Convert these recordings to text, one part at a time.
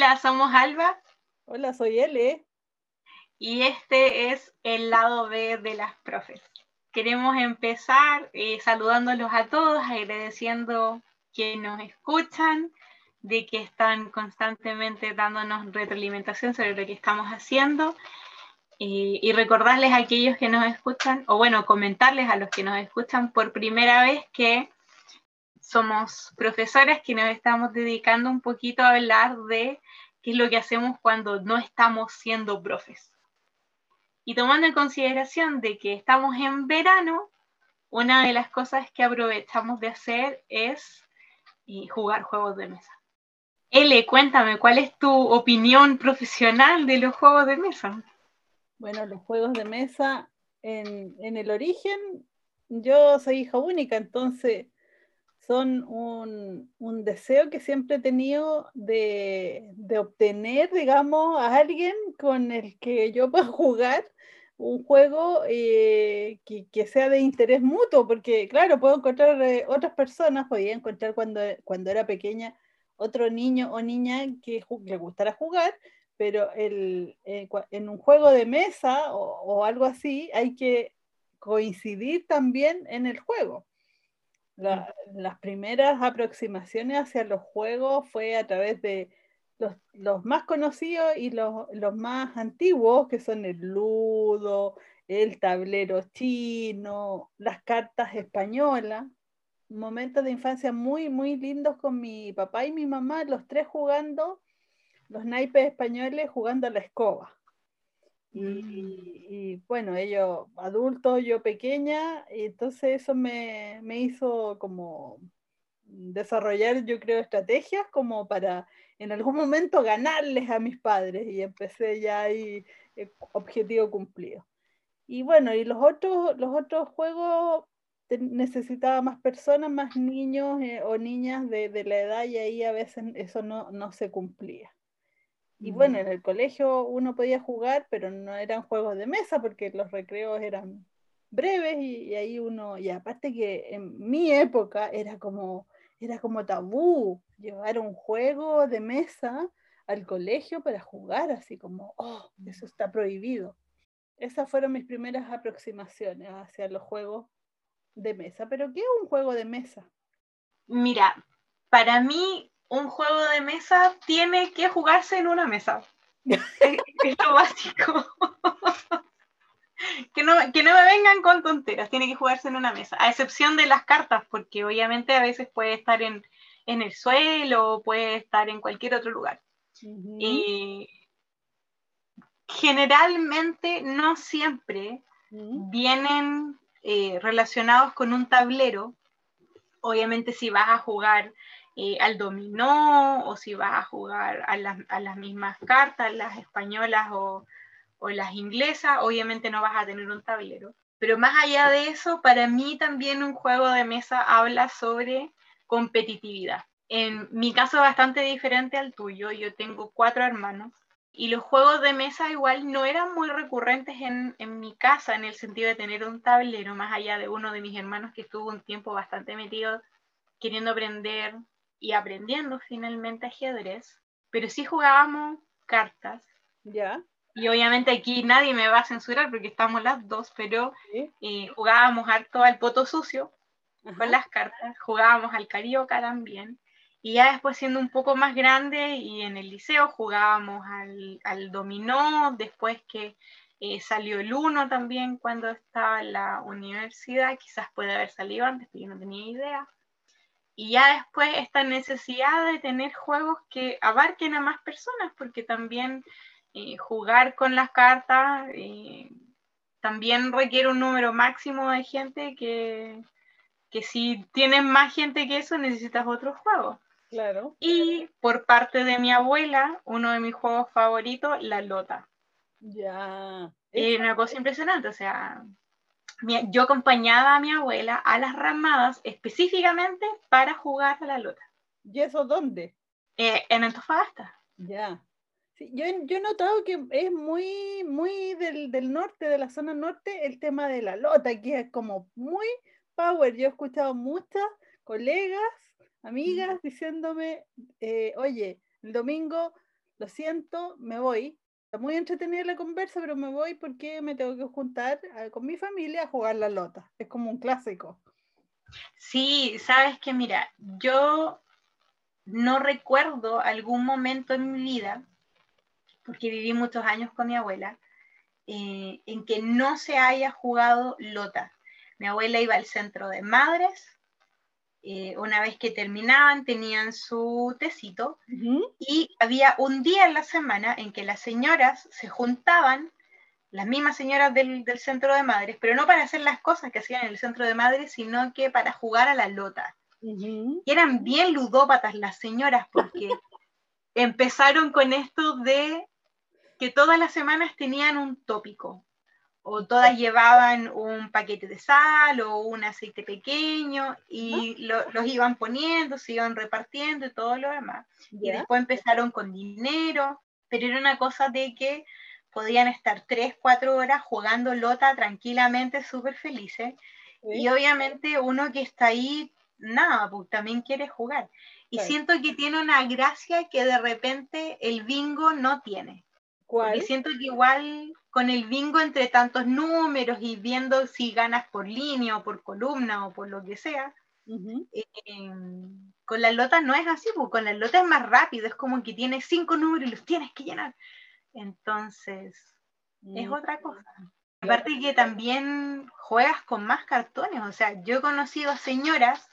Hola, somos Alba. Hola, soy Ele. Y este es el lado B de las profes. Queremos empezar eh, saludándolos a todos, agradeciendo que nos escuchan, de que están constantemente dándonos retroalimentación sobre lo que estamos haciendo. Eh, y recordarles a aquellos que nos escuchan, o bueno, comentarles a los que nos escuchan por primera vez que somos profesoras que nos estamos dedicando un poquito a hablar de qué es lo que hacemos cuando no estamos siendo profes. Y tomando en consideración de que estamos en verano, una de las cosas que aprovechamos de hacer es jugar juegos de mesa. Ele, cuéntame, ¿cuál es tu opinión profesional de los juegos de mesa? Bueno, los juegos de mesa, en, en el origen, yo soy hija única, entonces son un, un, deseo que siempre he tenido de, de, obtener, digamos, a alguien con el que yo pueda jugar un juego eh, que, que, sea de interés mutuo, porque claro, puedo encontrar eh, otras personas, podía encontrar cuando, cuando era pequeña otro niño o niña que le gustara jugar, pero el, eh, en un juego de mesa o, o algo así hay que coincidir también en el juego. La, las primeras aproximaciones hacia los juegos fue a través de los, más conocidos y los, los, más antiguos, que son el ludo, el tablero chino, las cartas españolas. Momentos de infancia muy, muy lindos con mi papá y mi mamá, los tres jugando, los naipes españoles jugando a la escoba. Y, bueno, ellos adultos, yo pequeña, y entonces eso me, me, hizo como desarrollar, yo creo, estrategias como para en algún momento ganarles a mis padres y empecé ya ahí eh, objetivo cumplido. Y bueno, y los otros, los otros juegos necesitaba más personas, más niños eh, o niñas de, de, la edad y ahí a veces eso no, no se cumplía. Y bueno, en el colegio uno podía jugar, pero no eran juegos de mesa porque los recreos eran breves y, y, ahí uno, y aparte que en mi época era como, era como tabú llevar un juego de mesa al colegio para jugar, así como, oh, eso está prohibido. Esas fueron mis primeras aproximaciones hacia los juegos de mesa. Pero ¿qué es un juego de mesa? Mira, para mí un juego de mesa tiene que jugarse en una mesa. es, lo básico. que, no, que no me vengan con tonteras, tiene que jugarse en una mesa, a excepción de las cartas, porque obviamente a veces puede estar en, en el suelo o puede estar en cualquier otro lugar. Uh -huh. Y generalmente, no siempre, uh -huh. vienen eh, relacionados con un tablero. Obviamente si vas a jugar eh, al dominó o si vas a jugar a, la, a, las mismas cartas, las españolas o, o, las inglesas, obviamente no vas a tener un tablero. Pero más allá de eso, para mí también un juego de mesa habla sobre competitividad. En mi caso bastante diferente al tuyo, yo tengo cuatro hermanos y los juegos de mesa igual no eran muy recurrentes en, en mi casa en el sentido de tener un tablero, más allá de uno de mis hermanos que estuvo un tiempo bastante metido queriendo aprender y aprendiendo finalmente ajedrez, pero sí jugábamos cartas. Ya. Y obviamente aquí nadie me va a censurar porque estamos las dos, pero ¿Sí? eh, jugábamos harto al poto sucio Ajá. con las cartas, jugábamos al carioca también. Y ya después siendo un poco más grande y en el liceo jugábamos al, al dominó, después que eh, salió el uno también cuando estaba en la universidad, quizás puede haber salido antes, pero yo no tenía idea y ya después esta necesidad de tener juegos que abarquen a más personas, porque también eh, jugar con las cartas eh, también requiere un número máximo de gente que, que si tienes más gente que eso necesitas otros juegos. Claro. Y por parte de mi abuela, uno de mis juegos favoritos, la lota. Ya. Y una cosa impresionante, o sea, yo acompañaba a mi abuela a las ramadas específicamente para jugar a la lota. ¿Y eso dónde? Eh, en Antofagasta. Ya. Sí, yo, yo, he notado que es muy, muy del, del, norte, de la zona norte, el tema de la lota, que es como muy power. Yo he escuchado muchas colegas, amigas, diciéndome, eh, oye, el domingo lo siento, me voy. Está muy entretenida la conversa, pero me voy porque me tengo que juntar eh, con mi familia a jugar la lota. Es como un clásico. Sí, sabes que mira, yo no recuerdo algún momento en mi vida, porque viví muchos años con mi abuela, eh, en que no se haya jugado lota. Mi abuela iba al centro de madres, eh, una vez que terminaban tenían su tecito y había un día en la semana en que las señoras se juntaban, las mismas señoras del, centro de madres, pero no para hacer las cosas que hacían en el centro de madres, sino que para jugar a la lota. Y eran bien ludópatas las señoras porque empezaron con esto de que todas las semanas tenían un tópico, o todas llevaban un paquete de sal o un aceite pequeño y los iban poniendo, se iban repartiendo y todo lo demás. Y después empezaron con dinero, pero era una cosa de que podían estar tres, cuatro horas jugando lota tranquilamente, súper felices. Y obviamente uno que está ahí, nada, pues también quiere jugar. Y siento que tiene una gracia que de repente el bingo no tiene. Porque siento que igual con el bingo entre tantos números y viendo si ganas por línea o por columna o por lo que sea, eh, em, con la lota no es así, porque con la lota es más rápido, es como que tienes cinco números y los tienes que llenar. Entonces, es mm. otra cosa. Aparte que también juegas con más cartones, o sea, yo he conocido señoras,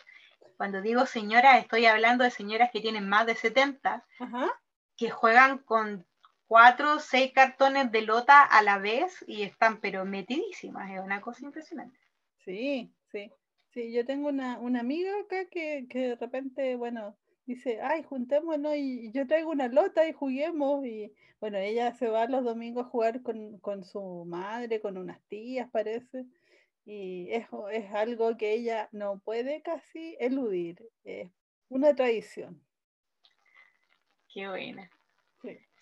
cuando digo señoras estoy hablando de señoras que tienen más de 70, que juegan con cuatro o seis cartones de lota a la vez y están pero metidísimas, es una cosa impresionante. Sí, sí. Sí, yo tengo una, una amiga acá que, que, de repente, bueno, dice, ay, juntémonos y yo traigo una lota y juguemos. Y bueno, ella se va los domingos a jugar con, con su madre, con unas tías, parece. Y es, es algo que ella no puede casi eludir. Es una tradición. Qué buena.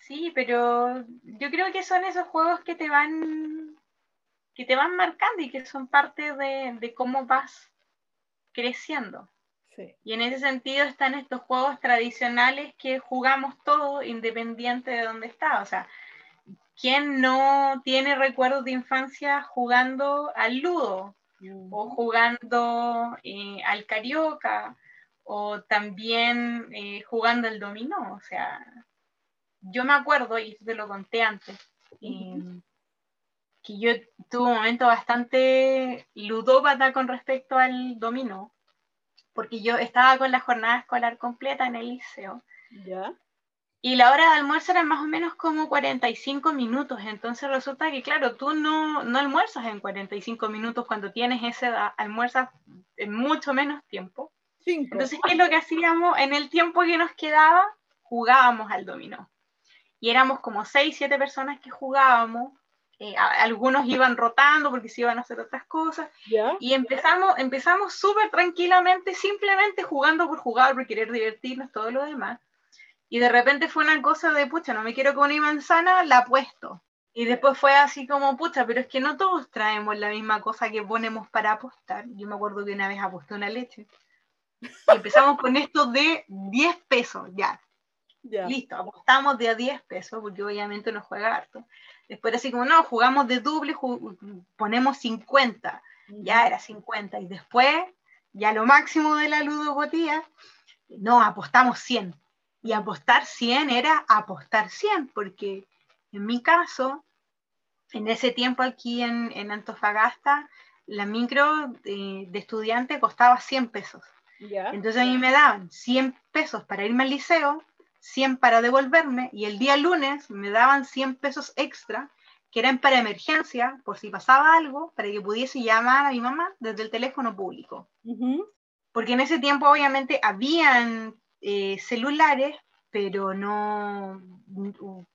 Sí, pero yo creo que son esos juegos que te van que te van marcando y que son parte de, cómo vas creciendo. Y en ese sentido están estos juegos tradicionales que jugamos todos independiente de dónde está. O sea, ¿quién no tiene recuerdos de infancia jugando al ludo? O jugando eh, al carioca, o también eh, jugando al dominó. O sea, yo me acuerdo, y te lo conté antes, que yo tuve un momento bastante ludópata con respecto al dominó, porque yo estaba con la jornada escolar completa en el liceo. ¿Ya? Y la hora de almuerzo era más o menos como 45 minutos, entonces resulta que, claro, tú no, no almuerzas en 45 minutos cuando tienes ese almuerzo en mucho menos tiempo. Entonces, ¿qué es lo que hacíamos? En el tiempo que nos quedaba, jugábamos al dominó y éramos como seis, siete personas que jugábamos. Eh, algunos iban rotando porque se iban a hacer otras cosas. Y empezamos empezamos súper tranquilamente, simplemente jugando por jugar, por querer divertirnos, todo lo demás. Y de repente fue una cosa de, pucha, no me quiero con una manzana, la apuesto. Y después fue así como, pucha, pero es que no todos traemos la misma cosa que ponemos para apostar. Yo me acuerdo que una vez aposté una leche. Y empezamos con esto de 10 pesos, ya. Listo, apostamos de a 10 pesos, porque obviamente no juega harto. Después así como, no, jugamos de doble, ponemos 50, ya era 50. Y después, ya lo máximo de la ludopatía, no, apostamos 100. Y apostar 100 era apostar 100, porque en mi caso, en ese tiempo aquí en, Antofagasta, la micro de, estudiante costaba 100 pesos. Entonces a mí me daban 100 pesos para irme al liceo 100 para devolverme y el día lunes me daban 100 pesos extra que eran para emergencia, por si pasaba algo, para que pudiese llamar a mi mamá desde el teléfono público. Porque en ese tiempo obviamente habían eh, celulares, pero no,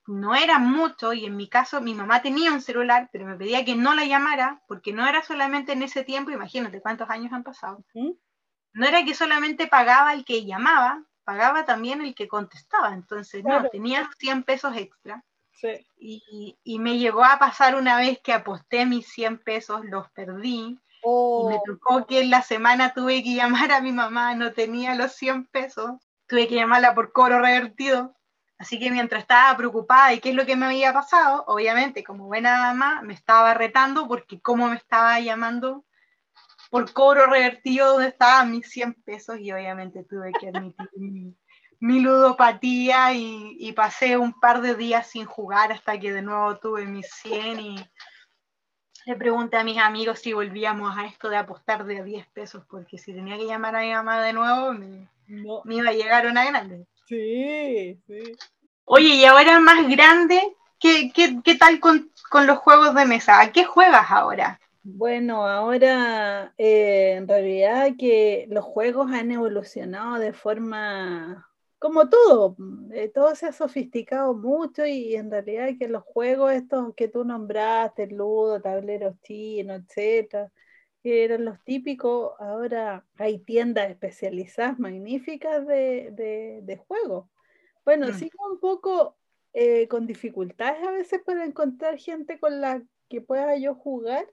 no eran mucho y en mi caso mi mamá tenía un celular, pero me pedía que no la llamara, porque no era solamente en ese tiempo, imagínate cuántos años han pasado. No era que solamente pagaba el que llamaba, pagaba también el que contestaba, entonces no, tenía 100 pesos extra. Y, y, me llegó a pasar una vez que aposté mis 100 pesos, los perdí. Y me oh. tocó que en la semana tuve que llamar a mi mamá, no tenía los 100 pesos, tuve que llamarla por cobro revertido. Así que mientras estaba preocupada y qué es lo que me había pasado, obviamente, como buena dama, me estaba retando porque cómo me estaba llamando por cobro revertido donde estaban mis 100 pesos y obviamente tuve que admitir mi, ludopatía y, y, pasé un par de días sin jugar hasta que de nuevo tuve mis 100 y le pregunté a mis amigos si volvíamos a esto de apostar de 10 pesos porque si tenía que llamar a mi mamá de nuevo me, me iba a llegar una grande. Sí, sí. Oye, y ahora más grande, ¿qué, qué, qué tal con, con, los juegos de mesa? ¿A qué juegas ahora? Bueno, ahora eh, en realidad que los juegos han evolucionado de forma, como todo, eh, todo se ha sofisticado mucho y en realidad que los juegos estos que tú nombraste, ludo, tableros chinos, etcétera, que eran los típicos, ahora hay tiendas especializadas magníficas de, de, juegos. Bueno, mm. sigo un poco eh, con dificultades a veces para encontrar gente con la que pueda yo jugar,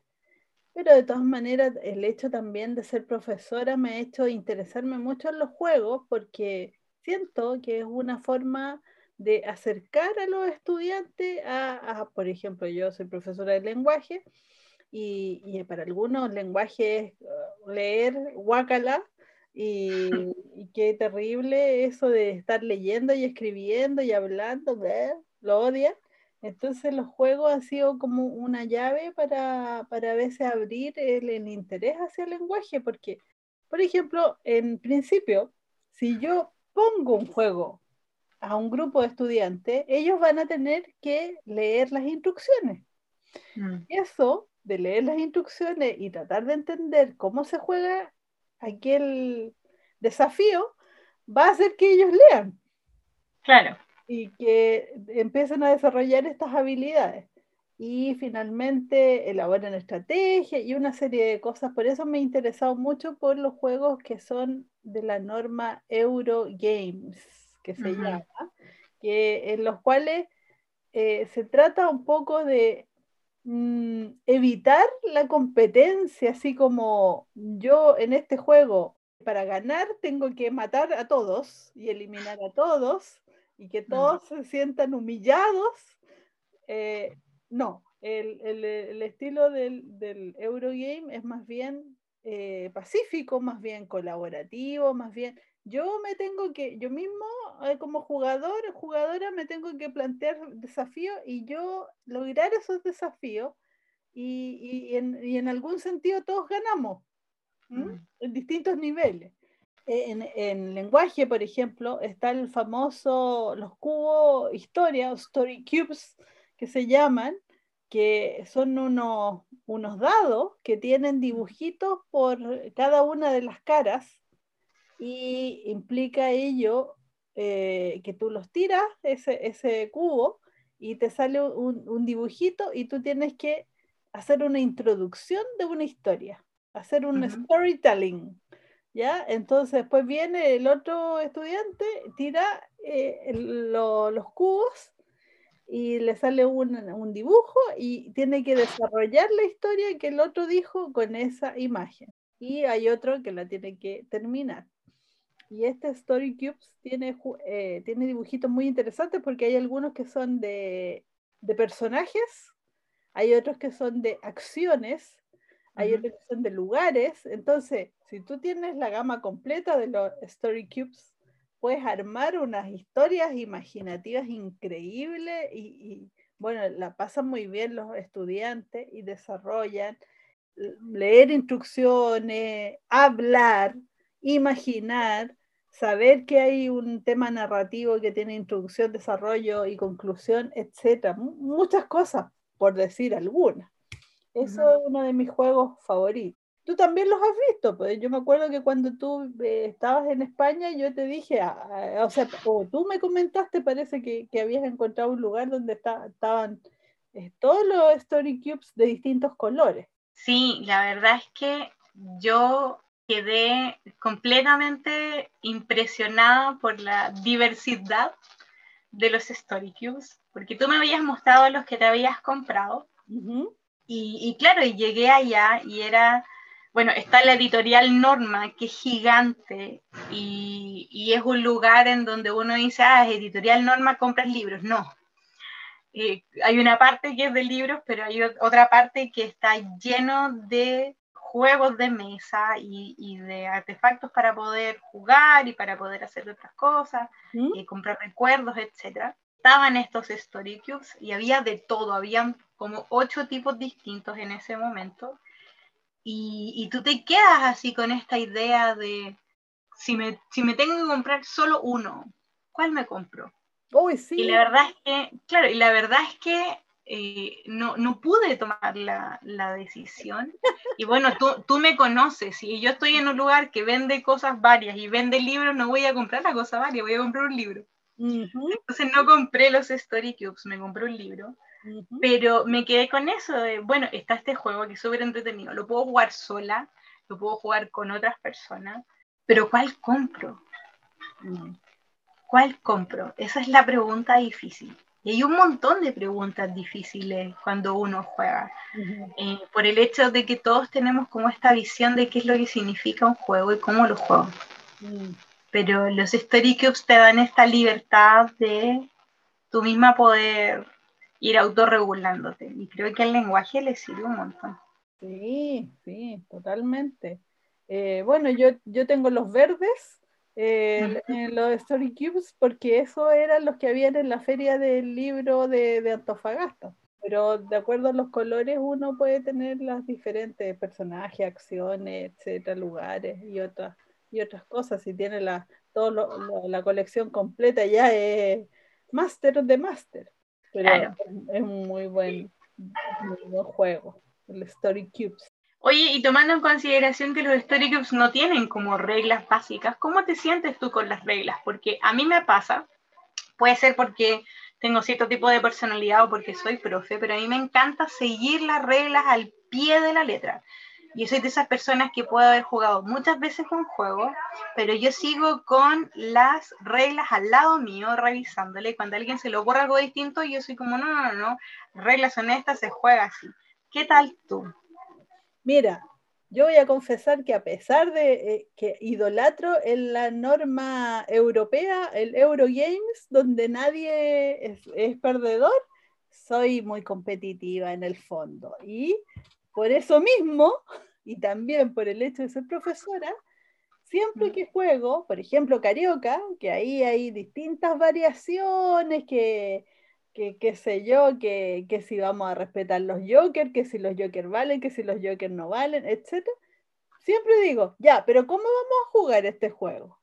pero de todas maneras el hecho también de ser profesora me ha hecho interesarme mucho en los juegos porque siento que es una forma de acercar a los estudiantes a, a por ejemplo, yo soy profesora de lenguaje, y, para algunos lenguajes uh, leer guacala y, y, qué terrible eso de estar leyendo y escribiendo y hablando, lo odian. Entonces los juegos han sido como una llave para, para a veces abrir el, el, interés hacia el lenguaje, porque, por ejemplo, en principio, si yo pongo un juego a un grupo de estudiantes, ellos van a tener que leer las instrucciones. Mm. Eso de leer las instrucciones y tratar de entender cómo se juega aquel desafío, va a hacer que ellos lean. Claro. Y que empiecen a desarrollar estas habilidades. Y finalmente elaboran estrategia y una serie de cosas. Por eso me he interesado mucho por los juegos que son de la norma Eurogames, que se llama, que, en los cuales eh, se trata un poco de Mm, evitar la competencia, así como yo en este juego, para ganar tengo que matar a todos y eliminar a todos y que todos se sientan humillados. Eh, no, el, el, estilo del, del, Eurogame es más bien eh, pacífico, más bien colaborativo, más bien yo me tengo que, yo mismo eh, como jugador, jugadora, me tengo que plantear desafíos y yo lograr esos desafíos y, y, en, y en, algún sentido todos ganamos mm. en distintos niveles. En, en, lenguaje, por ejemplo, está el famoso, los cubos historia, o story cubes, que se llaman, que son unos, unos dados que tienen dibujitos por cada una de las caras y implica ello eh, que tú los tiras, ese, ese cubo, y te sale un, un, dibujito y tú tienes que hacer una introducción de una historia, hacer un storytelling. ¿Ya? Entonces después viene el otro estudiante, tira eh, los cubos y le sale un, un, dibujo y tiene que desarrollar la historia que el otro dijo con esa imagen. Y hay otro que la tiene que terminar. Y este Story Cubes tiene, eh, tiene dibujitos muy interesantes porque hay algunos que son de, de personajes, hay otros que son de acciones, hay otros que son de lugares. Entonces, si tú tienes la gama completa de los Story Cubes, puedes armar unas historias imaginativas increíbles y, y bueno, la pasan muy bien los estudiantes y desarrollan leer instrucciones, hablar, imaginar, saber que hay un tema narrativo que tiene introducción, desarrollo y conclusión, etcétera, muchas cosas, por decir algunas. Eso es uno de mis juegos favoritos. Tú también los has visto, pues yo me acuerdo que cuando tú eh, estabas en España, yo te dije, ah, ah, o sea, o tú me comentaste, parece que, que habías encontrado un lugar donde estaban eh, todos los Story Cubes de distintos colores. Sí, la verdad es que yo quedé completamente impresionada por la diversidad de los Story Cubes, porque tú me habías mostrado los que te habías comprado. y, y, claro, y llegué allá y era, bueno, está la editorial Norma, que es gigante y, y, es un lugar en donde uno dice, ah, es editorial Norma, compras libros. No. Eh, hay una parte que es de libros, pero hay otra parte que está lleno de juegos de mesa y, y de artefactos para poder jugar y para poder hacer otras cosas, ¿Mm? comprar recuerdos, etc. Estaban estos Story Cubes y había de todo, habían como ocho tipos distintos en ese momento y, y, tú te quedas así con esta idea de, si me, si me tengo que comprar solo uno, ¿cuál me compro? Uy, sí. Y la verdad es que, claro, y la verdad es que eh, no, no, pude tomar la, la decisión. Y bueno, tú, tú, me conoces, y yo estoy en un lugar que vende cosas varias y vende libros, no voy a comprar la cosa varia, voy a comprar un libro. Uh -huh. Entonces no compré los Story Cubes, me compré un libro. Uh -huh. Pero me quedé con eso de, bueno, está este juego que es súper entretenido, lo puedo jugar sola, lo puedo jugar con otras personas, pero ¿cuál compro? Mm. ¿Cuál compro? Esa es la pregunta difícil. Y hay un montón de preguntas difíciles cuando uno juega, Uh -huh. eh, por el hecho de que todos tenemos como esta visión de qué es lo que significa un juego y cómo lo juego. Mm. Pero los Story Cubes te dan esta libertad de tú misma poder ir autorregulándote. Y creo que el lenguaje le sirve un montón. Sí, sí, totalmente. Eh, bueno, yo, yo tengo los verdes, eh, en los Story Cubes, porque eso eran los que habían en la feria del libro de, de Antofagasta. Pero de acuerdo a los colores uno puede tener las diferentes personajes, acciones, etcétera, lugares y otras y otras cosas. Si tiene la, todo lo- lo- la colección completa ya es Master de Master. Pero Claro. es, es un muy buen, muy buen juego, el Story Cubes. Oye, y tomando en consideración que los Story Cubes no tienen como reglas básicas, ¿cómo te sientes tú con las reglas? Porque a mí me pasa, puede ser porque tengo cierto tipo de personalidad o porque soy profe, pero a mí me encanta seguir las reglas al pie de la letra. Yo soy de esas personas que puedo haber jugado muchas veces un juego, pero yo sigo con las reglas al lado mío, revisándole. Cuando a alguien se le ocurre algo distinto, yo soy como, no, no, no, no, las reglas son estas, se juega así. ¿Qué tal tú? Mira, yo voy a confesar que a pesar de eh, que idolatro en la norma europea, el Eurogames, donde nadie es, es perdedor, soy muy competitiva en el fondo. Y por eso mismo, y también por el hecho de ser profesora, siempre que juego, por ejemplo, Carioca, que ahí hay distintas variaciones, que, que sé yo, que, que si vamos a respetar los Jokers, que si los Jokers valen, que si los Jokers no valen, etc. Siempre digo, ya, pero ¿cómo vamos a jugar este juego?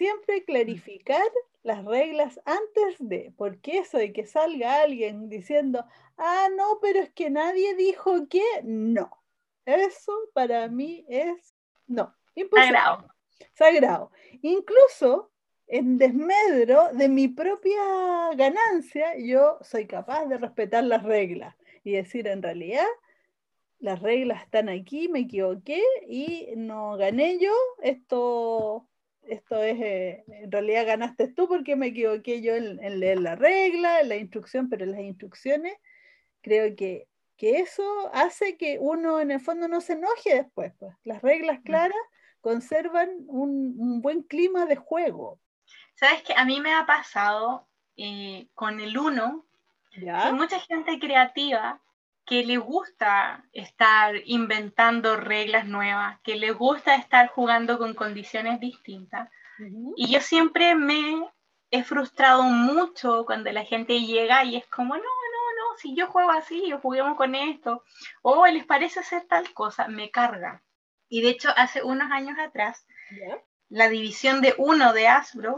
Siempre clarificar las reglas antes de, porque eso de que salga alguien diciendo, ah, no, pero es que nadie dijo que, no. Eso para mí es, no, imposible. Sagrado. Sagrado. Incluso en desmedro de mi propia ganancia, yo soy capaz de respetar las reglas y decir, en realidad, las reglas están aquí, me equivoqué y no gané yo, esto, esto es, eh, en realidad ganaste tú porque me equivoqué yo en, en leer la regla, en la instrucción, pero las instrucciones creo que, que eso hace que uno en el fondo no se enoje después. Pues. Las reglas claras conservan un, un buen clima de juego. Sabes que a mí me ha pasado eh, con el uno, ¿Ya? hay mucha gente creativa que le gusta estar inventando reglas nuevas, que le gusta estar jugando con condiciones distintas. Uh -huh. Y yo siempre me he frustrado mucho cuando la gente llega y es como, no, no, no, si yo juego así, o juguemos con esto, o les parece hacer tal cosa, me carga. Y de hecho, hace unos años atrás, ¿Ya? la división de uno de Hasbro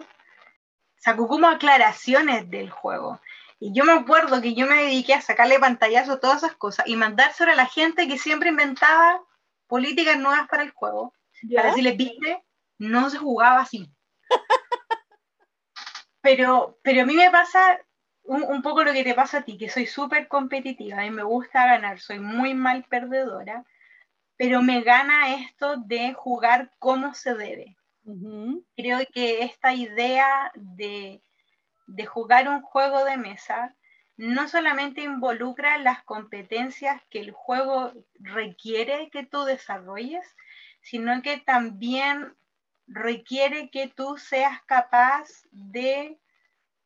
sacó como aclaraciones del juego. Y yo me acuerdo que yo me dediqué a sacarle pantallazo a todas esas cosas y mandárselo a la gente que siempre inventaba políticas nuevas para el juego. ¿Ya? Para decirles, viste, no se jugaba así. pero, pero a mí me pasa un, un, poco lo que te pasa a ti, que soy súper competitiva, a mí me gusta ganar, soy muy mal perdedora, pero me gana esto de jugar como se debe. Uh -huh. Creo que esta idea de, de jugar un juego de mesa no solamente involucra las competencias que el juego requiere que tú desarrolles, sino que también requiere que tú seas capaz de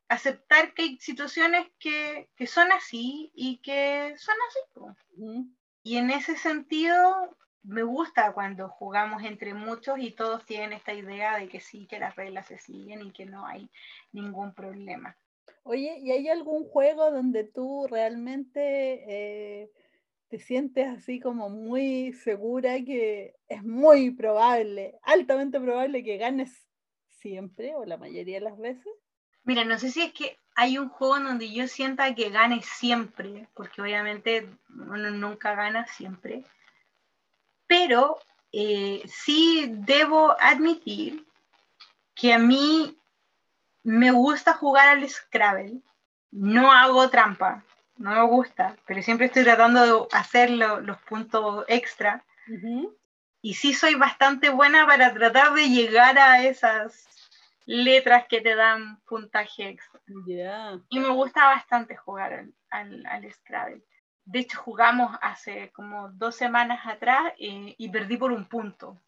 aceptar que hay situaciones que, son así y que son así. Y en ese sentido, me gusta cuando jugamos entre muchos y todos tienen esta idea de que sí, que las reglas se siguen y que no hay ningún problema. Oye, ¿y hay algún juego donde tú realmente eh, te sientes así como muy segura que es muy probable, altamente probable que ganes siempre o la mayoría de las veces? Mira, no sé si es que hay un juego en donde yo sienta que gane siempre, porque obviamente uno nunca gana siempre, pero eh, sí debo admitir que a mí me gusta jugar al Scrabble. No hago trampa, no me gusta, pero siempre estoy tratando de hacer los puntos extra. Y sí soy bastante buena para tratar de llegar a esas letras que te dan puntaje extra. Y me gusta bastante jugar al, al, Scrabble. De hecho, jugamos hace como dos semanas atrás eh, y perdí por un punto.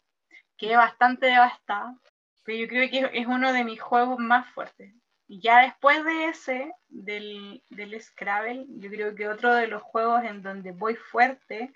Quedé bastante devastada, pero yo creo que es uno de mis juegos más fuertes. Y ya después de ese, del, del Scrabble, yo creo que otro de los juegos en donde voy fuerte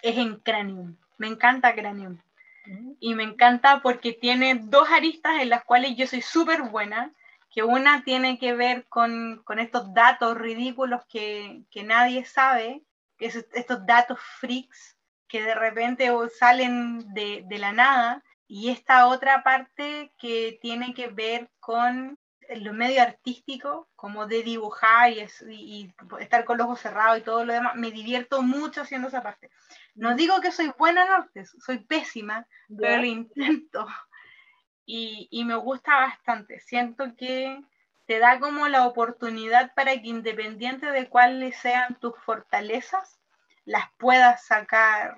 es en Cranium. Me encanta Cranium. Mm. Y me encanta porque tiene dos aristas en las cuales yo soy súper buena, que una tiene que ver con, con estos datos ridículos que, que nadie sabe, que es estos datos freaks que de repente salen de, de la nada, y esta otra parte que tiene que ver con lo medio artístico, como de dibujar y, y, estar con los ojos cerrados y todo lo demás, me divierto mucho haciendo esa parte. No digo que soy buena en artes, soy pésima, pero lo intento. Y, y, me gusta bastante. Siento que te da como la oportunidad para que independiente de cuáles sean tus fortalezas, las puedas sacar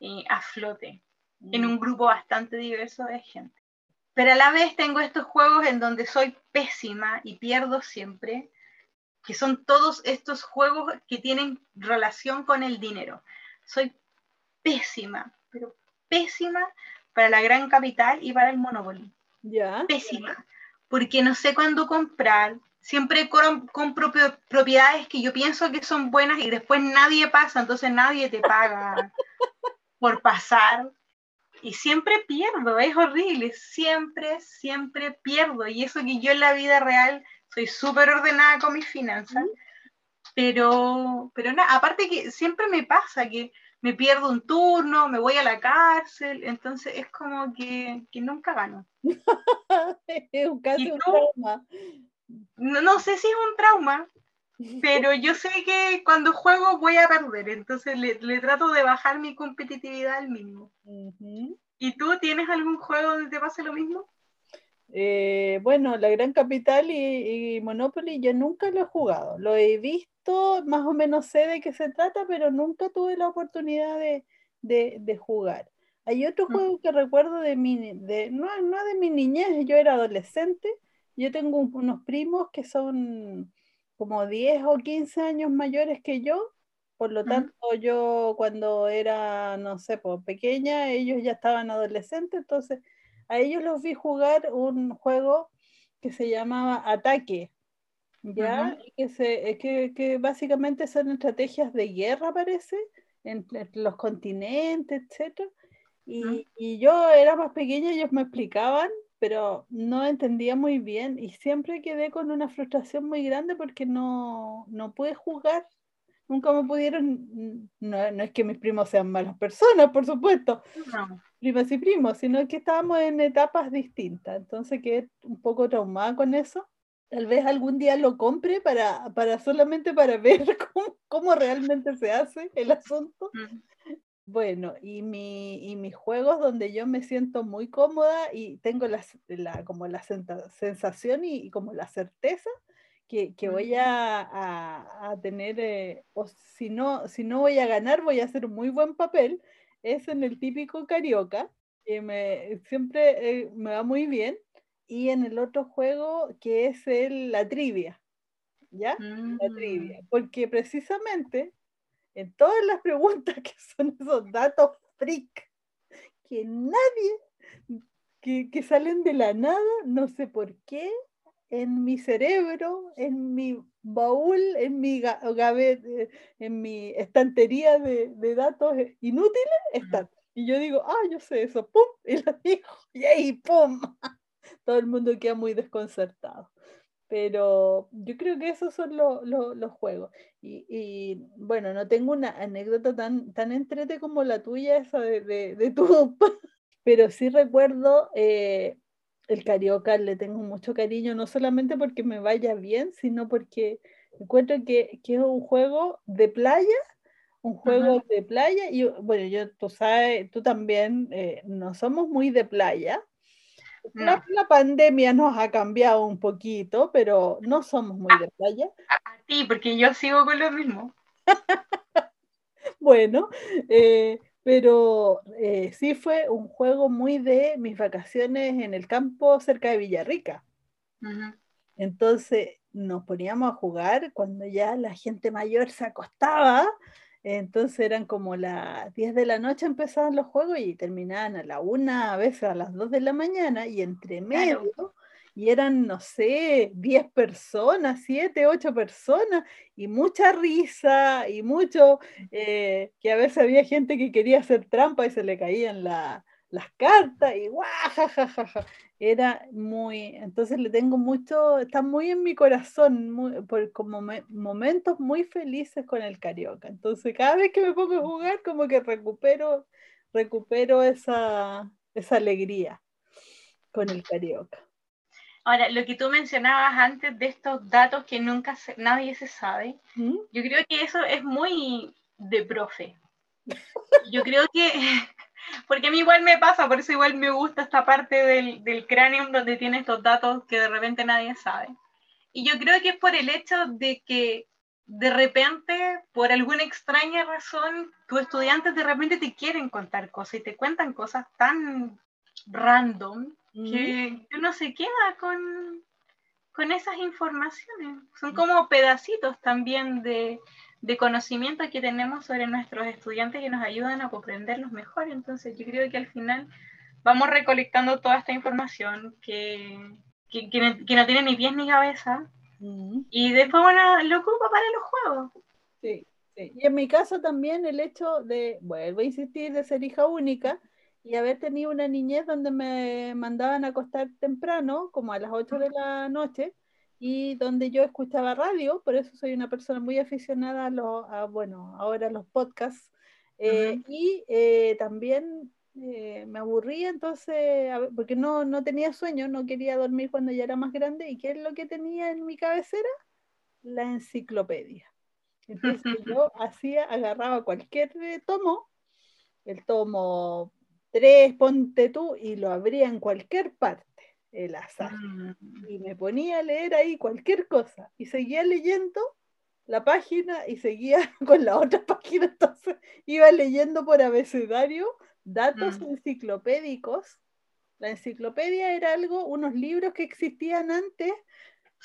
eh, a flote en un grupo bastante diverso de gente. Pero a la vez tengo estos juegos en donde soy pésima y pierdo siempre, que son todos estos juegos que tienen relación con el dinero. Soy pésima, pero pésima para la gran capital y para el Monopoly. Ya. Pésima, porque no sé cuándo comprar. Siempre compro propiedades que yo pienso que son buenas y después nadie pasa, entonces nadie te paga por pasar y siempre pierdo, es horrible, siempre, siempre pierdo. Y eso que yo en la vida real soy súper ordenada con mis finanzas, pero, pero nada, aparte que siempre me pasa que me pierdo un turno, me voy a la cárcel, entonces es como que, nunca gano. es un, casi un trauma. No, no, sé si es un trauma, pero yo sé que cuando juego voy a perder, entonces le, trato de bajar mi competitividad al mínimo. ¿Y tú tienes algún juego donde te pase lo mismo? Eh, bueno, La Gran Capital y, Monopoly yo nunca lo he jugado. Lo he visto, más o menos sé de qué se trata, pero nunca tuve la oportunidad de, jugar. Hay otro mm. juego que recuerdo de mi, de, no, no de mi niñez, yo era adolescente. Yo tengo unos primos que son como 10 o 15 años mayores que yo, por lo tanto yo cuando era, no sé, pues, pequeña, ellos ya estaban adolescentes, entonces a ellos los vi jugar un juego que se llamaba Ataque, ¿ya? que, se, que, que, básicamente son estrategias de guerra, parece, entre los continentes, etc. Y, y yo era más pequeña, ellos me explicaban pero no entendía muy bien y siempre quedé con una frustración muy grande porque no, no pude jugar. Nunca me pudieron, no, es que mis primos sean malas personas, por supuesto, primas y primos, sino que estábamos en etapas distintas. Entonces quedé un poco traumada con eso. Tal vez algún día lo compre para, para solamente para ver cómo, cómo realmente se hace el asunto. Bueno, y, mi, mis juegos donde yo me siento muy cómoda y tengo la, como la sensación y, como la certeza que, voy a, tener, eh, o si no, si no voy a ganar, voy a hacer un muy buen papel, es en el típico carioca, que me, siempre eh, me va muy bien, y en el otro juego que es el, la trivia. ¿ya? La trivia. Mm. Porque precisamente en todas las preguntas que son esos datos freak que nadie, que, salen de la nada, no sé por qué, en mi cerebro, en mi baúl, en mi gabete, en mi estantería de, datos inútiles, están. Y yo digo, ah, yo sé eso, pum, y lo digo, y ahí, pum. Todo el mundo queda muy desconcertado. Pero yo creo que esos son los juegos. Y, bueno, no tengo una anécdota tan, tan entrete como la tuya, esa de, de, tu... Pero sí recuerdo eh, el carioca, le tengo mucho cariño, no solamente porque me vaya bien, sino porque encuentro que, es un juego de playa, un juego de playa, y bueno, yo, tú sabes, tú también, eh, no somos muy de playa, la, pandemia nos ha cambiado un poquito, pero no somos muy de playa. A, ti, porque yo sigo con lo mismo. bueno, eh, pero eh, sí fue un juego muy de mis vacaciones en el campo cerca de Villarrica. Entonces nos poníamos a jugar cuando ya la gente mayor se acostaba entonces eran como las 10 de la noche empezaban los juegos y terminaban a la una, a veces a las 2 de la mañana y entre medio, y eran, no sé, 10 personas, 7, 8 personas, y mucha risa y mucho, eh, que a veces había gente que quería hacer trampa y se le caían la, las cartas y guajajaja. Era muy, entonces le tengo mucho, está muy en mi corazón, muy, por, como momentos muy felices con el carioca. Entonces cada vez que me pongo a jugar como que recupero, recupero esa, esa alegría con el carioca. Ahora, lo que tú mencionabas antes de estos datos que nunca nadie se sabe, ¿Mm? yo creo que eso es muy de profe. Yo creo que porque a mí igual me pasa, por eso igual me gusta esta parte del, del cráneo donde tiene estos datos que de repente nadie sabe. Y yo creo que es por el hecho de que de repente, por alguna extraña razón, tus estudiantes de repente te quieren contar cosas y te cuentan cosas tan random que uno se queda con, con esas informaciones. Son como pedacitos también de, de conocimiento que tenemos sobre nuestros estudiantes que nos ayudan a comprenderlos mejor. Entonces yo creo que al final vamos recolectando toda esta información que, que, no, tiene ni pies ni cabeza mm. y después bueno, lo ocupa para los juegos. Sí, sí. Y en mi caso también el hecho de, vuelvo a insistir, de ser hija única y haber tenido una niñez donde me mandaban a acostar temprano, como a las 8 de la noche, y donde yo escuchaba radio, por eso soy una persona muy aficionada a, los, bueno, ahora los podcasts, eh, y eh, también eh, me aburría entonces, porque no, no tenía sueño, no quería dormir cuando ya era más grande, ¿y qué es lo que tenía en mi cabecera? La enciclopedia. Entonces yo hacía, agarraba cualquier tomo, el tomo 3, ponte tú, y lo abría en cualquier parte el azar. Mm. Y me ponía a leer ahí cualquier cosa y seguía leyendo la página y seguía con la otra página, entonces iba leyendo por abecedario datos mm. enciclopédicos. La enciclopedia era algo, unos libros que existían antes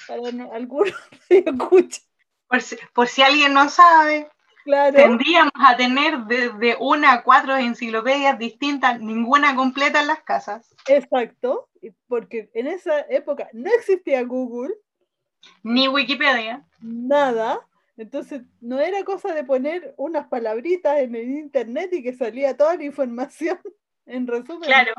para algunos por si, por si alguien no sabe, Tendríamos a tener desde una a cuatro enciclopedias distintas, ninguna completa en las casas. Exacto, porque en esa época no existía Google. Ni Wikipedia. Nada. Entonces no era cosa de poner unas palabritas en el internet y que salía toda la información. En resumen, claro.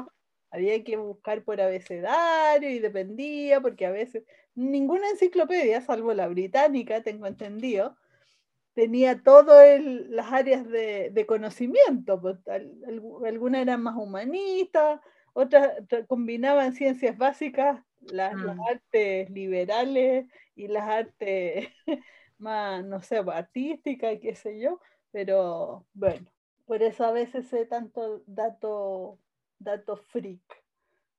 había que buscar por abecedario y dependía, porque a veces ninguna enciclopedia, salvo la británica, tengo entendido, tenía todas las áreas de, conocimiento, pues, algunas eran más humanistas, otras combinaban ciencias básicas, las, mm. artes liberales y las artes más, no sé, pues, artísticas, qué sé yo, pero bueno, por eso a veces sé tanto dato, dato freak.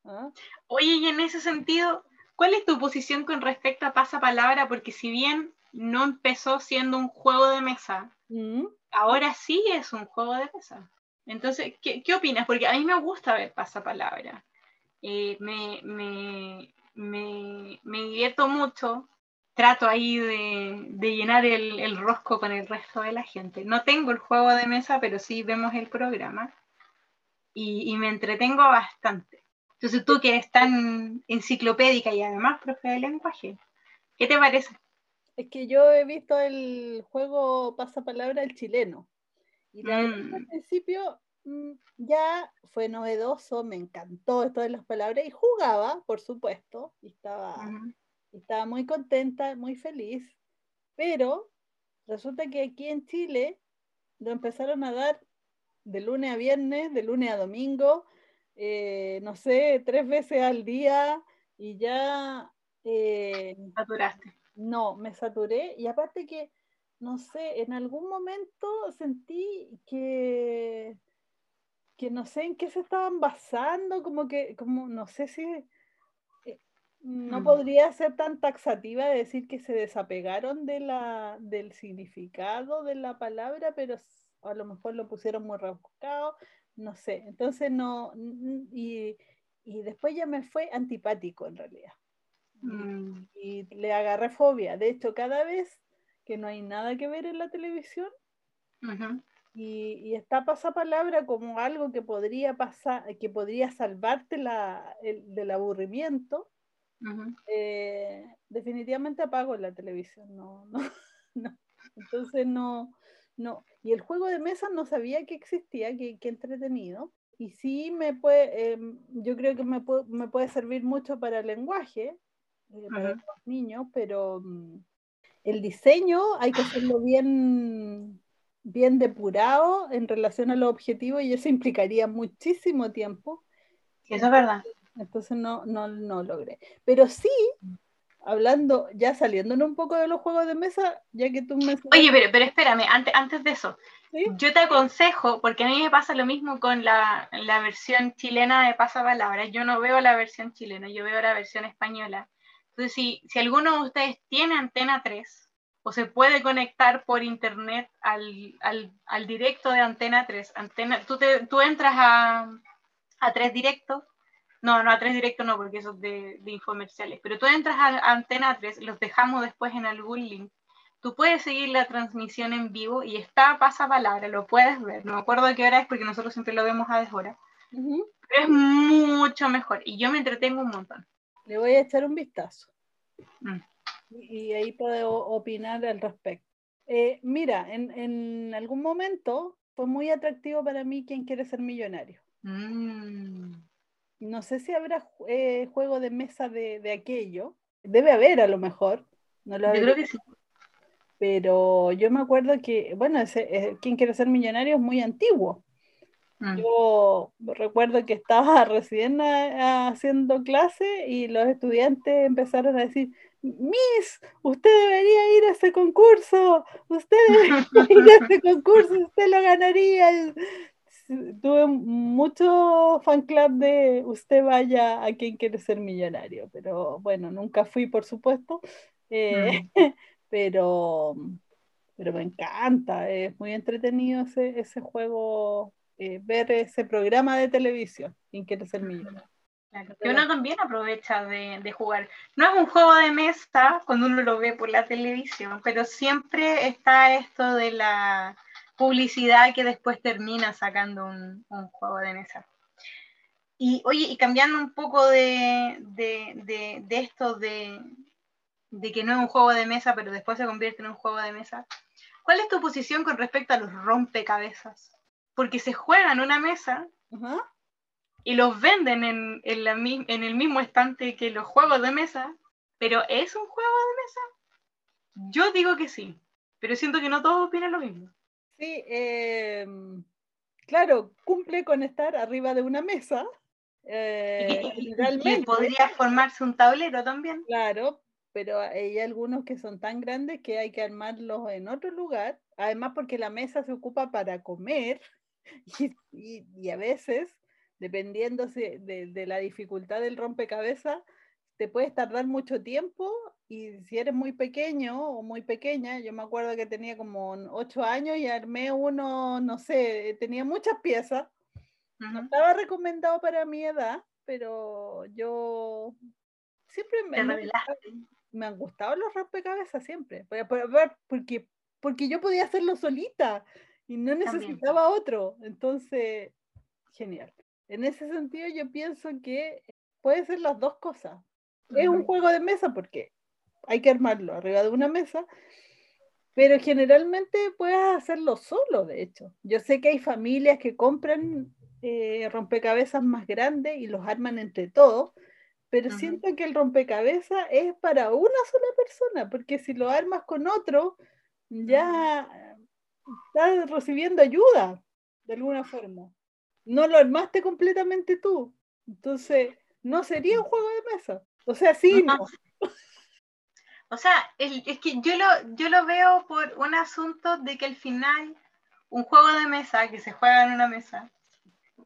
¿ah? Oye, y en ese sentido, ¿cuál es tu posición con respecto a pasapalabra? Porque si bien no empezó siendo un juego de mesa. Mm. Ahora sí es un juego de mesa. Entonces, ¿qué, opinas? Porque a mí me gusta ver pasapalabra. Eh, me, me, me, divierto mucho trato ahí de, llenar el, rosco con el resto de la gente. No tengo el juego de mesa, pero sí vemos el programa y, me entretengo bastante. Entonces tú que eres tan enciclopédica y además profe de lenguaje, ¿qué te parece? Es que yo he visto el juego Pasapalabra el chileno. Y la, mm. al principio mm, ya fue novedoso, me encantó esto de las palabras y jugaba, por supuesto, y estaba estaba muy contenta, muy feliz, pero resulta que aquí en Chile lo empezaron a dar de lunes a viernes, de lunes a domingo, eh, no sé, tres veces al día y ya... Eh, Saturaste. No, me saturé y aparte que, no sé, en algún momento sentí que, que no sé en qué se estaban basando, como que, como, no sé si no mm. podría ser tan taxativa de decir que se desapegaron de la, del significado de la palabra, pero a lo mejor lo pusieron muy rebuscado, no sé. Entonces no, y, después ya me fue antipático en realidad. Mm. Y, le agarré fobia. De hecho, cada vez que no hay nada que ver en la televisión, y, y, está pasapalabra como algo que podría pasar, que podría salvarte la, el, del aburrimiento, eh, definitivamente apago la televisión, no, no, Entonces no, no. Y el juego de mesa no sabía que existía, que, entretenido. Y sí me puede, em, yo creo que me, me, puede servir mucho para el lenguaje, eh, para los niños, pero mm, el diseño hay que hacerlo bien, bien depurado en relación a los objetivos y eso implicaría muchísimo tiempo. Eso es verdad. Entonces no, no, no logré. Pero sí, hablando, ya saliéndonos un poco de los juegos de mesa, ya que tú me... Oye, pero, pero espérame, antes, antes de eso, yo te aconsejo, porque a mí me pasa lo mismo con la, la versión chilena de Pasapalabras, yo no veo la versión chilena, yo veo la versión española. Entonces, si, si alguno de ustedes tiene Antena 3, o se puede conectar por internet al, al, al directo de Antena 3, Antena, tú, te, tú entras a, a 3 directos no, no a 3 directo no, porque eso es de, de infomerciales. Pero tú entras a, Antena 3, los dejamos después en algún link. Tú puedes seguir la transmisión en vivo y está pasapalabra, lo puedes ver. No me acuerdo a qué hora es porque nosotros siempre lo vemos a deshora. Pero es mucho mejor y yo me entretengo un montón. Le voy a echar un vistazo. Mm. Y, ahí puedo opinar al respecto. Eh, mira, en, en, algún momento fue muy atractivo para mí quien quiere ser millonario. Mm. No sé si habrá eh, juego de mesa de, aquello. Debe haber a lo mejor. No lo yo creo que sí. Pero yo me acuerdo que, bueno, ese, eh, ¿Quién quiere ser millonario? es muy antiguo. Mm. Yo recuerdo que estaba recién haciendo clase y los estudiantes empezaron a decir, Miss, usted debería ir a ese concurso, usted debería ir a ese concurso, usted lo ganaría tuve mucho fan club de usted vaya a quien quiere ser millonario, pero bueno, nunca fui, por supuesto, eh, mm. pero, pero me encanta, es muy entretenido ese, ese juego, eh, ver ese programa de televisión, quien quiere ser millonario. que uno también aprovecha de, de, jugar. No es un juego de mesa cuando uno lo ve por la televisión, pero siempre está esto de la publicidad que después termina sacando un, juego de mesa. Y oye, y cambiando un poco de, esto de, que no es un juego de mesa, pero después se convierte en un juego de mesa, ¿cuál es tu posición con respecto a los rompecabezas? Porque se juegan una mesa y los venden en, en el mismo estante que los juegos de mesa, pero ¿es un juego de mesa? Yo digo que sí, pero siento que no todos opinan lo mismo. Sí, em, claro, cumple con estar arriba de una mesa. Eh, podría formarse un tablero también. Claro, pero hay algunos que son tan grandes que hay que armarlos en otro lugar. Además, porque la mesa se ocupa para comer y, a veces, dependiendo de, de, la dificultad del rompecabezas, te puedes tardar mucho tiempo y si eres muy pequeño o muy pequeña, yo me acuerdo que tenía como ocho años y armé uno, no sé, tenía muchas piezas. No estaba recomendado para mi edad, pero yo siempre me, me han gustado los rompecabezas siempre, porque, porque yo podía hacerlo solita y no necesitaba otro. Entonces, genial. En ese sentido, yo pienso que puede ser las dos cosas. Es un juego de mesa porque hay que armarlo arriba de una mesa, pero generalmente puedes hacerlo solo, de hecho. Yo sé que hay familias que compran eh, rompecabezas más grandes y los arman entre todos, pero siento que el rompecabezas es para una sola persona, porque si lo armas con otro, ya estás recibiendo ayuda de alguna forma. No lo armaste completamente tú. Entonces, no sería un juego de mesa. O sea, sí, no. O sea, es, que yo lo, yo lo veo por un asunto de que al final un juego de mesa que se juega en una mesa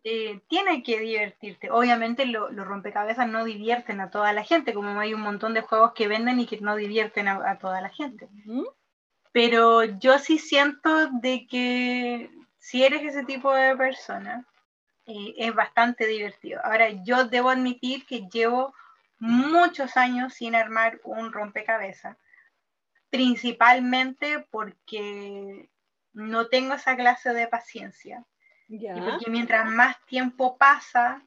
eh, tiene que divertirte. Obviamente los rompecabezas no divierten a toda la gente, como hay un montón de juegos que venden y que no divierten a, toda la gente. Pero yo sí siento de que si eres ese tipo de persona, eh, es bastante divertido. Ahora, yo debo admitir que llevo muchos años sin armar un rompecabezas, principalmente porque no tengo esa clase de paciencia. Y porque mientras más tiempo pasa,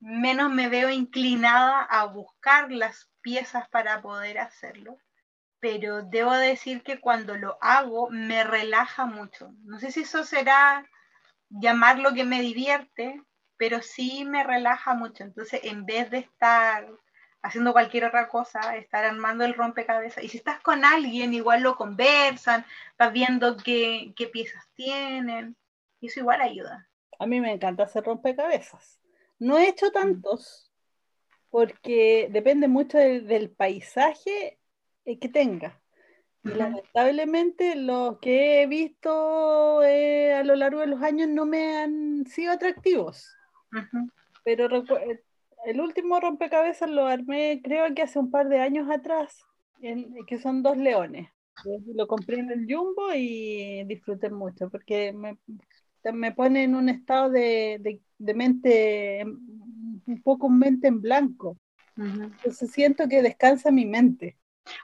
menos me veo inclinada a buscar las piezas para poder hacerlo. Pero debo decir que cuando lo hago me relaja mucho. No sé si eso será llamar lo que me divierte, pero sí me relaja mucho. Entonces, en vez de estar haciendo cualquier otra cosa, estar armando el rompecabezas. Y si estás con alguien, igual lo conversan, vas viendo qué, piezas tienen. Y eso igual ayuda. A mí me encanta hacer rompecabezas. No he hecho mm. tantos porque depende mucho del, paisaje que tenga. Y lamentablemente los que he visto eh, a lo largo de los años no me han sido atractivos. Pero eh, el último rompecabezas lo armé, creo que hace un par de años atrás, que son dos leones. Lo compré en el Jumbo y disfruté mucho porque me, me pone en un estado de, mente, un poco mente en blanco. Entonces siento que descansa mi mente.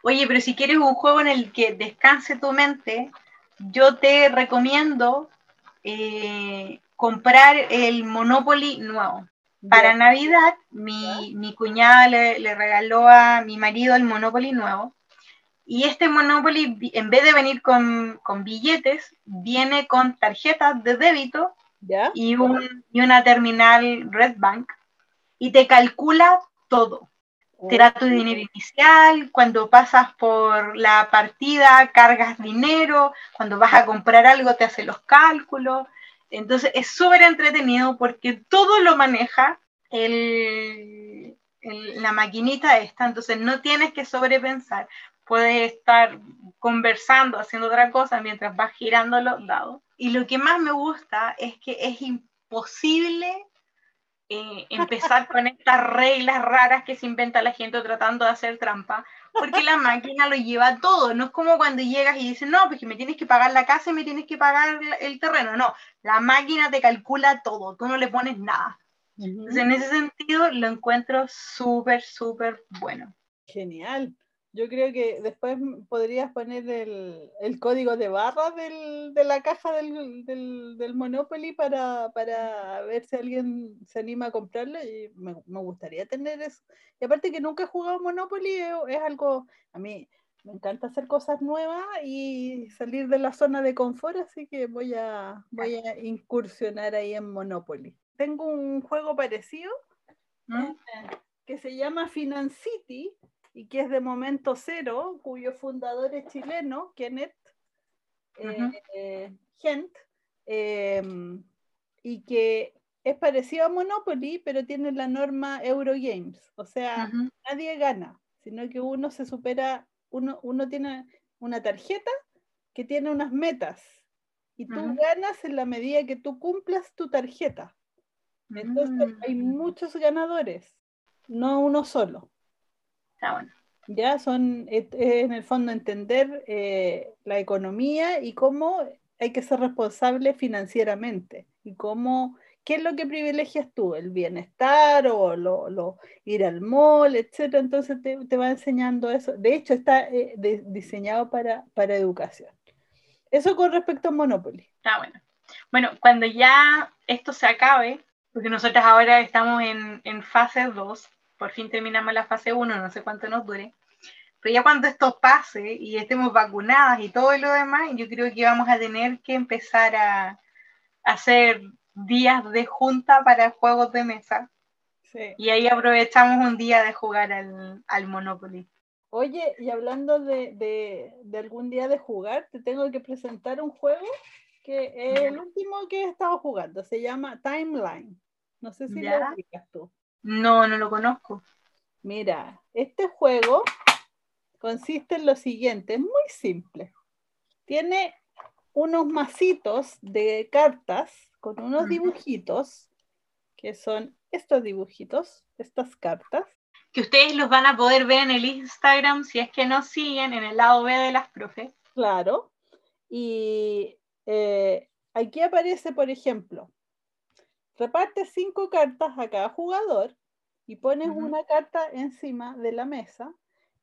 Oye, pero si quieres un juego en el que descanse tu mente, yo te recomiendo eh, comprar el Monopoly nuevo. Para Navidad, mi, cuñada le, regaló a mi marido el Monopoly nuevo. Y este Monopoly, en vez de venir con, billetes, viene con tarjetas de débito Y, una terminal Red Bank. Y te calcula todo. Te da tu dinero inicial, cuando pasas por la partida cargas dinero, cuando vas a comprar algo te hace los cálculos. Entonces es súper entretenido porque todo lo maneja el, la maquinita esta, entonces no tienes que sobrepensar, puedes estar conversando, haciendo otra cosa mientras vas girando los dados. Y lo que más me gusta es que es imposible eh, empezar con estas reglas raras que se inventa la gente tratando de hacer trampa, porque la máquina lo lleva todo. No es como cuando llegas y dices, no, pues que me tienes que pagar la casa y me tienes que pagar el terreno. No, la máquina te calcula todo, tú no le pones nada. Entonces, en ese sentido, lo encuentro súper, súper bueno. Genial. Yo creo que después podrías poner el, el código de barra del, de la caja del, del, del Monopoly para, para, ver si alguien se anima a comprarlo y me, me, gustaría tener eso. Y aparte que nunca he jugado Monopoly, es, algo, a mí me encanta hacer cosas nuevas y salir de la zona de confort, así que voy a, voy a incursionar ahí en Monopoly. Tengo un juego parecido ¿Mm? eh, que se llama Financity y que es de momento cero, cuyo fundador es chileno, Kenneth eh, Gent, em, y que es parecido a Monopoly, pero tiene la norma Eurogames, o sea, nadie gana, sino que uno se supera, uno, uno tiene una tarjeta que tiene unas metas, y tú ganas en la medida que tú cumplas tu tarjeta. Entonces hay mm. muchos ganadores, no uno solo. Ya son, en el fondo, entender eh, la economía y cómo hay que ser responsable financieramente y cómo ¿qué es lo que privilegias tú? ¿El bienestar o lo, ir al mall, etcétera? Entonces te, va enseñando eso. De hecho, está eh, diseñado para, para educación. Eso con respecto a Monopoly. Está bueno. Bueno, cuando ya esto se acabe, porque nosotros ahora estamos en, en fase 2, por fin terminamos la fase 1, no sé cuánto nos dure, pero ya cuando esto pase y estemos vacunadas y todo lo demás, yo creo que vamos a tener que empezar a, a hacer días de junta para juegos de mesa. Sí. Y ahí aprovechamos un día de jugar al, al Monopoly. Oye, y hablando de, de, de, algún día de jugar, te tengo que presentar un juego que es el último que he estado jugando. Se llama Timeline. No sé si lo ubicas tú. No, no lo conozco. Mira, este juego consiste en lo siguiente, es muy simple. Tiene unos masitos de cartas con unos dibujitos, que son estos dibujitos, estas cartas. Que ustedes los van a poder ver en el Instagram si es que nos siguen en el lado B de las profes. Claro. Y eh, aquí aparece, por ejemplo, reparte cinco cartas a cada jugador y pones una carta encima de la mesa.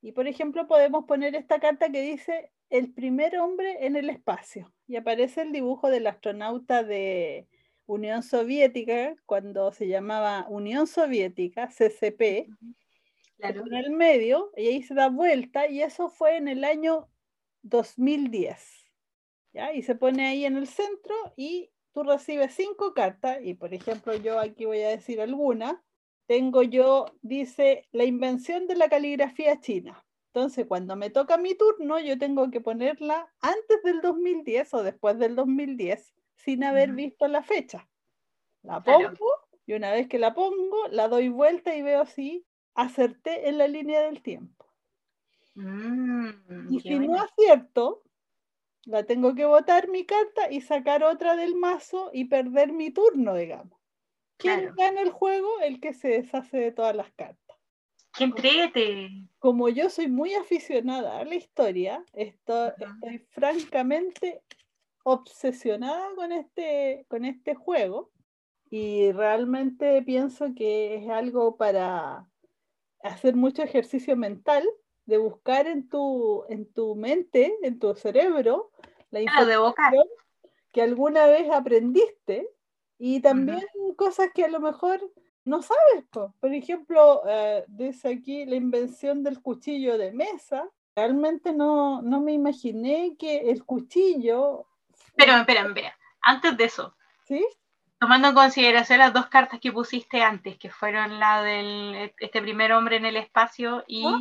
Y por ejemplo, podemos poner esta carta que dice el primer hombre en el espacio. Y aparece el dibujo del astronauta de Unión Soviética, cuando se llamaba Unión Soviética, CCP. En el medio, y ahí se da vuelta, y eso fue en el año 2010. ¿ya? Y se pone ahí en el centro y tú recibes cinco cartas, y por ejemplo, yo aquí voy a decir alguna. Tengo yo, dice, la invención de la caligrafía china. Entonces, cuando me toca mi turno, yo tengo que ponerla antes del 2010 o después del 2010, sin haber visto la fecha. La pongo y una vez que la pongo, la doy vuelta y veo si acerté en la línea del tiempo. Mm, y si no acierto, la tengo que botar mi carta y sacar otra del mazo y perder mi turno, digamos. ¿Quién gana el juego? El que se deshace de todas las cartas. ¡Qué entrete! Como yo soy muy aficionada a la historia, estoy, estoy francamente obsesionada con este, con este juego y realmente pienso que es algo para hacer mucho ejercicio mental, de buscar en tu, en tu mente, en tu cerebro, la información que alguna vez aprendiste y también cosas que a lo mejor no sabes. Por ejemplo, eh, dice aquí la invención del cuchillo de mesa. Realmente no, no me imaginé que el cuchillo... Pero, espera, espera. Antes de eso. ¿Sí? Tomando en consideración las dos cartas que pusiste antes, que fueron la del este primer hombre en el espacio y ¿Ah?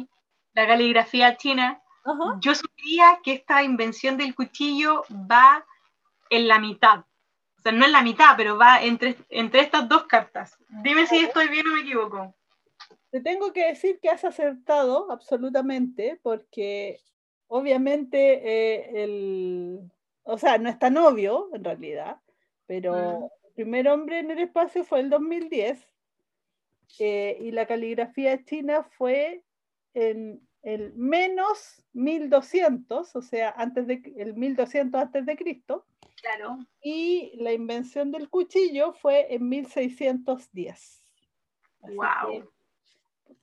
La caligrafía china, yo sugería que esta invención del cuchillo va en la mitad. O sea, no en la mitad, pero va entre, entre estas dos cartas. Dime si estoy bien o me equivoco. Te tengo que decir que has acertado absolutamente, porque obviamente eh, el, o sea, no es tan obvio en realidad, pero mm. el primer hombre en el espacio fue el 2010 eh, y la caligrafía china fue en el menos 1200, o sea, antes de el 1200 antes de Cristo. Claro. Y la invención del cuchillo fue en 1610. wow.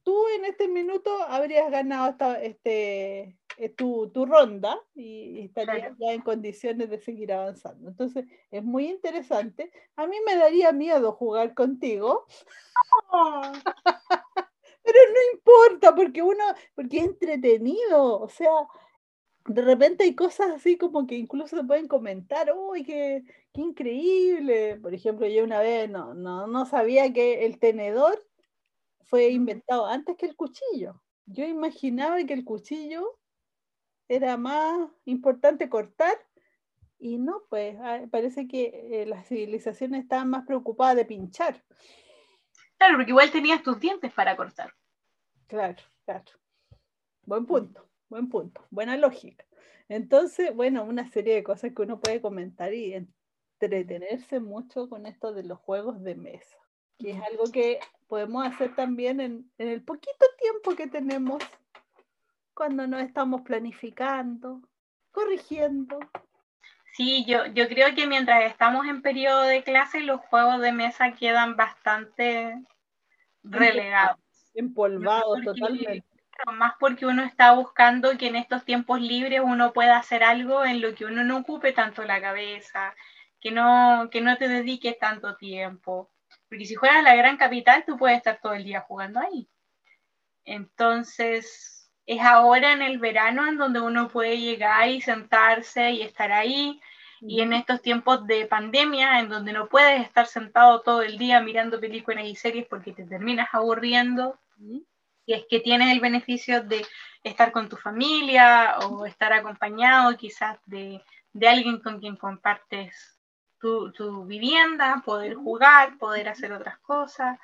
Tú en este minuto habrías ganado esta, este, eh, tu, tu, ronda y, estarías ya en condiciones de seguir avanzando. Entonces, es muy interesante. A mí me daría miedo jugar contigo. Oh. Pero no importa, porque uno, porque es entretenido, o sea, de repente hay cosas así como que incluso se pueden comentar, uy, qué, qué increíble. Por ejemplo, yo una vez no, no, no sabía que el tenedor fue inventado antes que el cuchillo. Yo imaginaba que el cuchillo era más importante cortar y no, pues ah, parece que eh, las civilizaciones estaban más preocupadas de pinchar. Claro, porque igual tenías tus dientes para cortar. Claro, claro. Buen punto, buen punto, buena lógica. Entonces, bueno, una serie de cosas que uno puede comentar y entretenerse mucho con esto de los juegos de mesa, que es algo que podemos hacer también en, en el poquito tiempo que tenemos cuando nos estamos planificando, corrigiendo. Sí, yo, yo creo que mientras estamos en periodo de clase, los juegos de mesa quedan bastante relegados. Empolvados totalmente. Más porque uno está buscando que en estos tiempos libres uno pueda hacer algo en lo que uno no ocupe tanto la cabeza, que no, que no te dediques tanto tiempo. Porque si juegas la gran capital, tú puedes estar todo el día jugando ahí. Entonces, es ahora en el verano en donde uno puede llegar y sentarse y estar ahí. Y en estos tiempos de pandemia, en donde no puedes estar sentado todo el día mirando películas y series porque te terminas aburriendo, y es que tienes el beneficio de estar con tu familia o estar acompañado quizás de, de alguien con quien compartes tu, tu, vivienda, poder jugar, poder hacer otras cosas.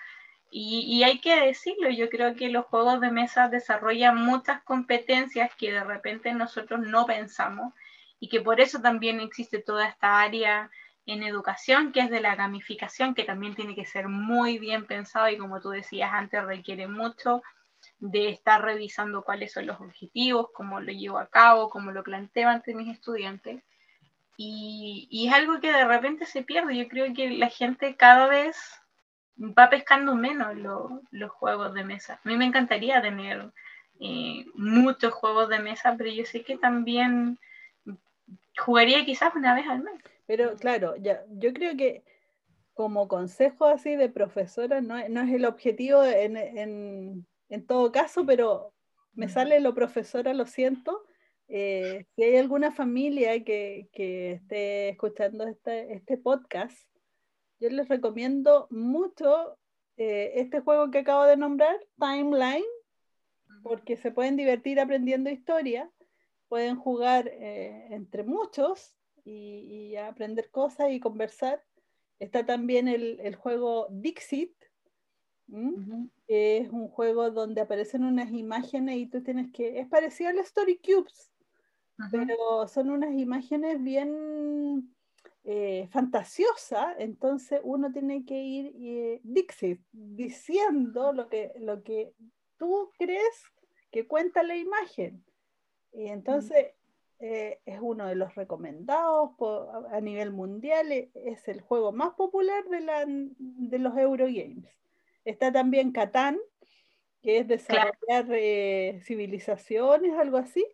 Y, hay que decirlo, yo creo que los juegos de mesa desarrollan muchas competencias que de repente nosotros no pensamos y que por eso también existe toda esta área en educación que es de la gamificación, que también tiene que ser muy bien pensado y como tú decías antes requiere mucho de estar revisando cuáles son los objetivos, cómo lo llevo a cabo, cómo lo planteo ante mis estudiantes. Y, es algo que de repente se pierde. Yo creo que la gente cada vez va pescando menos lo, los juegos de mesa. A mí me encantaría tener eh, muchos juegos de mesa, pero yo sé que también jugaría quizás una vez al mes. Pero claro, ya, yo creo que como consejo así de profesora no, no es el objetivo en, en, en, todo caso, pero me sale lo profesora, lo siento, eh, si hay alguna familia que, que esté escuchando este, este, podcast, yo les recomiendo mucho eh, este juego que acabo de nombrar, Timeline, porque se pueden divertir aprendiendo historia, pueden jugar eh, entre muchos y, y, aprender cosas y conversar. Está también el, el juego Dixit, es un juego donde aparecen unas imágenes y tú tienes que, es parecido al Story Cubes, pero son unas imágenes bien eh, fantasiosas, entonces uno tiene que ir eh, Dixit, diciendo lo que, lo que tú crees que cuenta la imagen. Y entonces eh, es uno de los recomendados a nivel mundial, e, es el juego más popular de, la, de los Eurogames. Está también Catán, que es desarrollar civilizaciones, algo así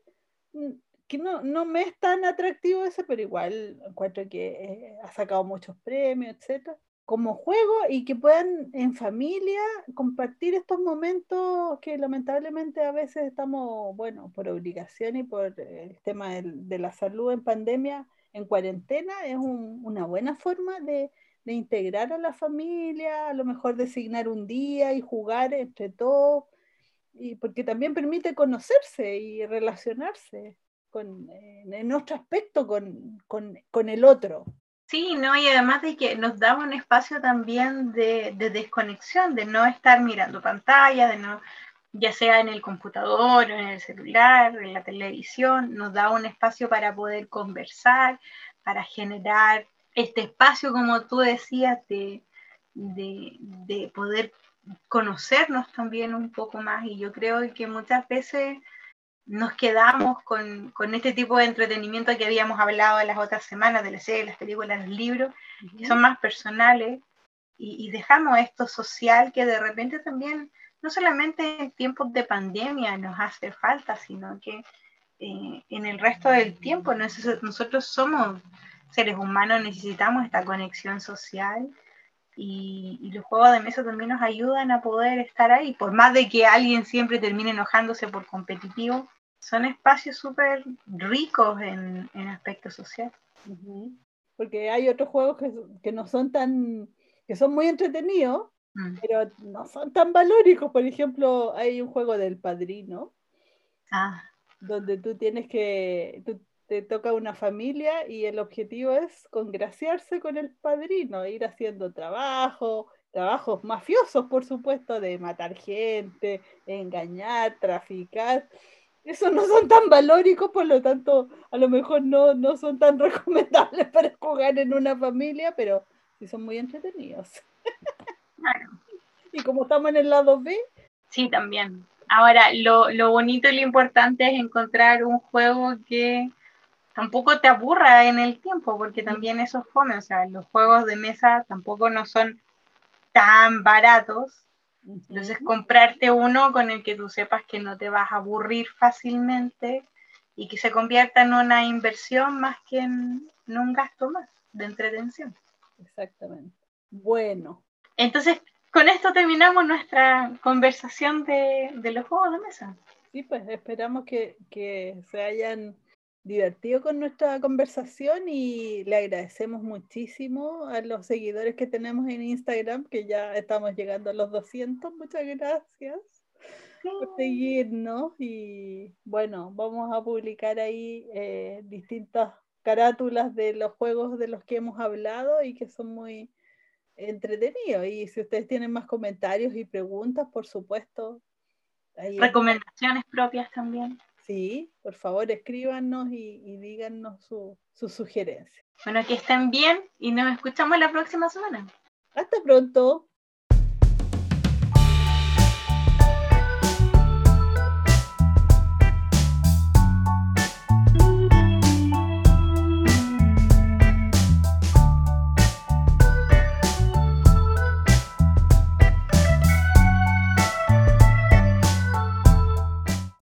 mm, que no, no me es tan atractivo ese, pero igual encuentro que eh, ha sacado muchos premios, etcétera, como juego y que puedan en familia compartir estos momentos que lamentablemente a veces estamos, bueno, por obligación y por el tema de la salud en pandemia, en cuarentena, es un, una buena forma de, de integrar a la familia, a lo mejor designar un día y jugar entre todos, y porque también permite conocerse y relacionarse con, en otro aspecto con, con, con, el otro. Sí, ¿no? y además de que nos da un espacio también de, de, desconexión, de no estar mirando pantalla, de no, ya sea en el computador, en el celular, en la televisión, nos da un espacio para poder conversar, para generar este espacio, como tú decías, de, de, de poder conocernos también un poco más. Y yo creo que muchas veces nos quedamos con, con, este tipo de entretenimiento que habíamos hablado en las otras semanas, de las series, las películas, los libros, que son más personales, y, y, dejamos esto social que de repente también, no solamente en tiempos de pandemia nos hace falta, sino que eh, en el resto del tiempo nosotros, nosotros somos seres humanos, necesitamos esta conexión social. Y, y, los juegos de mesa también nos ayudan a poder estar ahí, por más de que alguien siempre termine enojándose por competitivo, son espacios súper ricos en, en aspecto social. Uh -huh. Porque hay otros juegos que, que, no son tan, que son muy entretenidos, mm. pero no son tan valóricos. Por ejemplo, hay un juego del padrino, ah. donde tú tienes que, tú, te toca una familia y el objetivo es congraciarse con el padrino, ir haciendo trabajo, trabajos mafiosos, por supuesto, de matar gente, engañar, traficar esos no son tan valóricos, por lo tanto, a lo mejor no, no son tan recomendables para jugar en una familia, pero sí son muy entretenidos. Claro. y como estamos en el lado B. Sí, también. Ahora, lo, lo bonito y lo importante es encontrar un juego que tampoco te aburra en el tiempo, porque también eso fome, o sea, los juegos de mesa tampoco no son tan baratos. Entonces, comprarte uno con el que tú sepas que no te vas a aburrir fácilmente y que se convierta en una inversión más que en, un gasto más de entretención. Exactamente. Bueno. Entonces, con esto terminamos nuestra conversación de, los juegos de mesa. Sí, pues esperamos que, que se hayan divertido con nuestra conversación y le agradecemos muchísimo a los seguidores que tenemos en Instagram, que ya estamos llegando a los 200. Muchas gracias por seguirnos y bueno, vamos a publicar ahí eh, distintas carátulas de los juegos de los que hemos hablado y que son muy entretenidos. Y si ustedes tienen más comentarios y preguntas, por supuesto. Recomendaciones propias también. Sí, por favor escríbanos y, díganos sus su sugerencias. Bueno, que estén bien y nos escuchamos la próxima semana. Hasta pronto.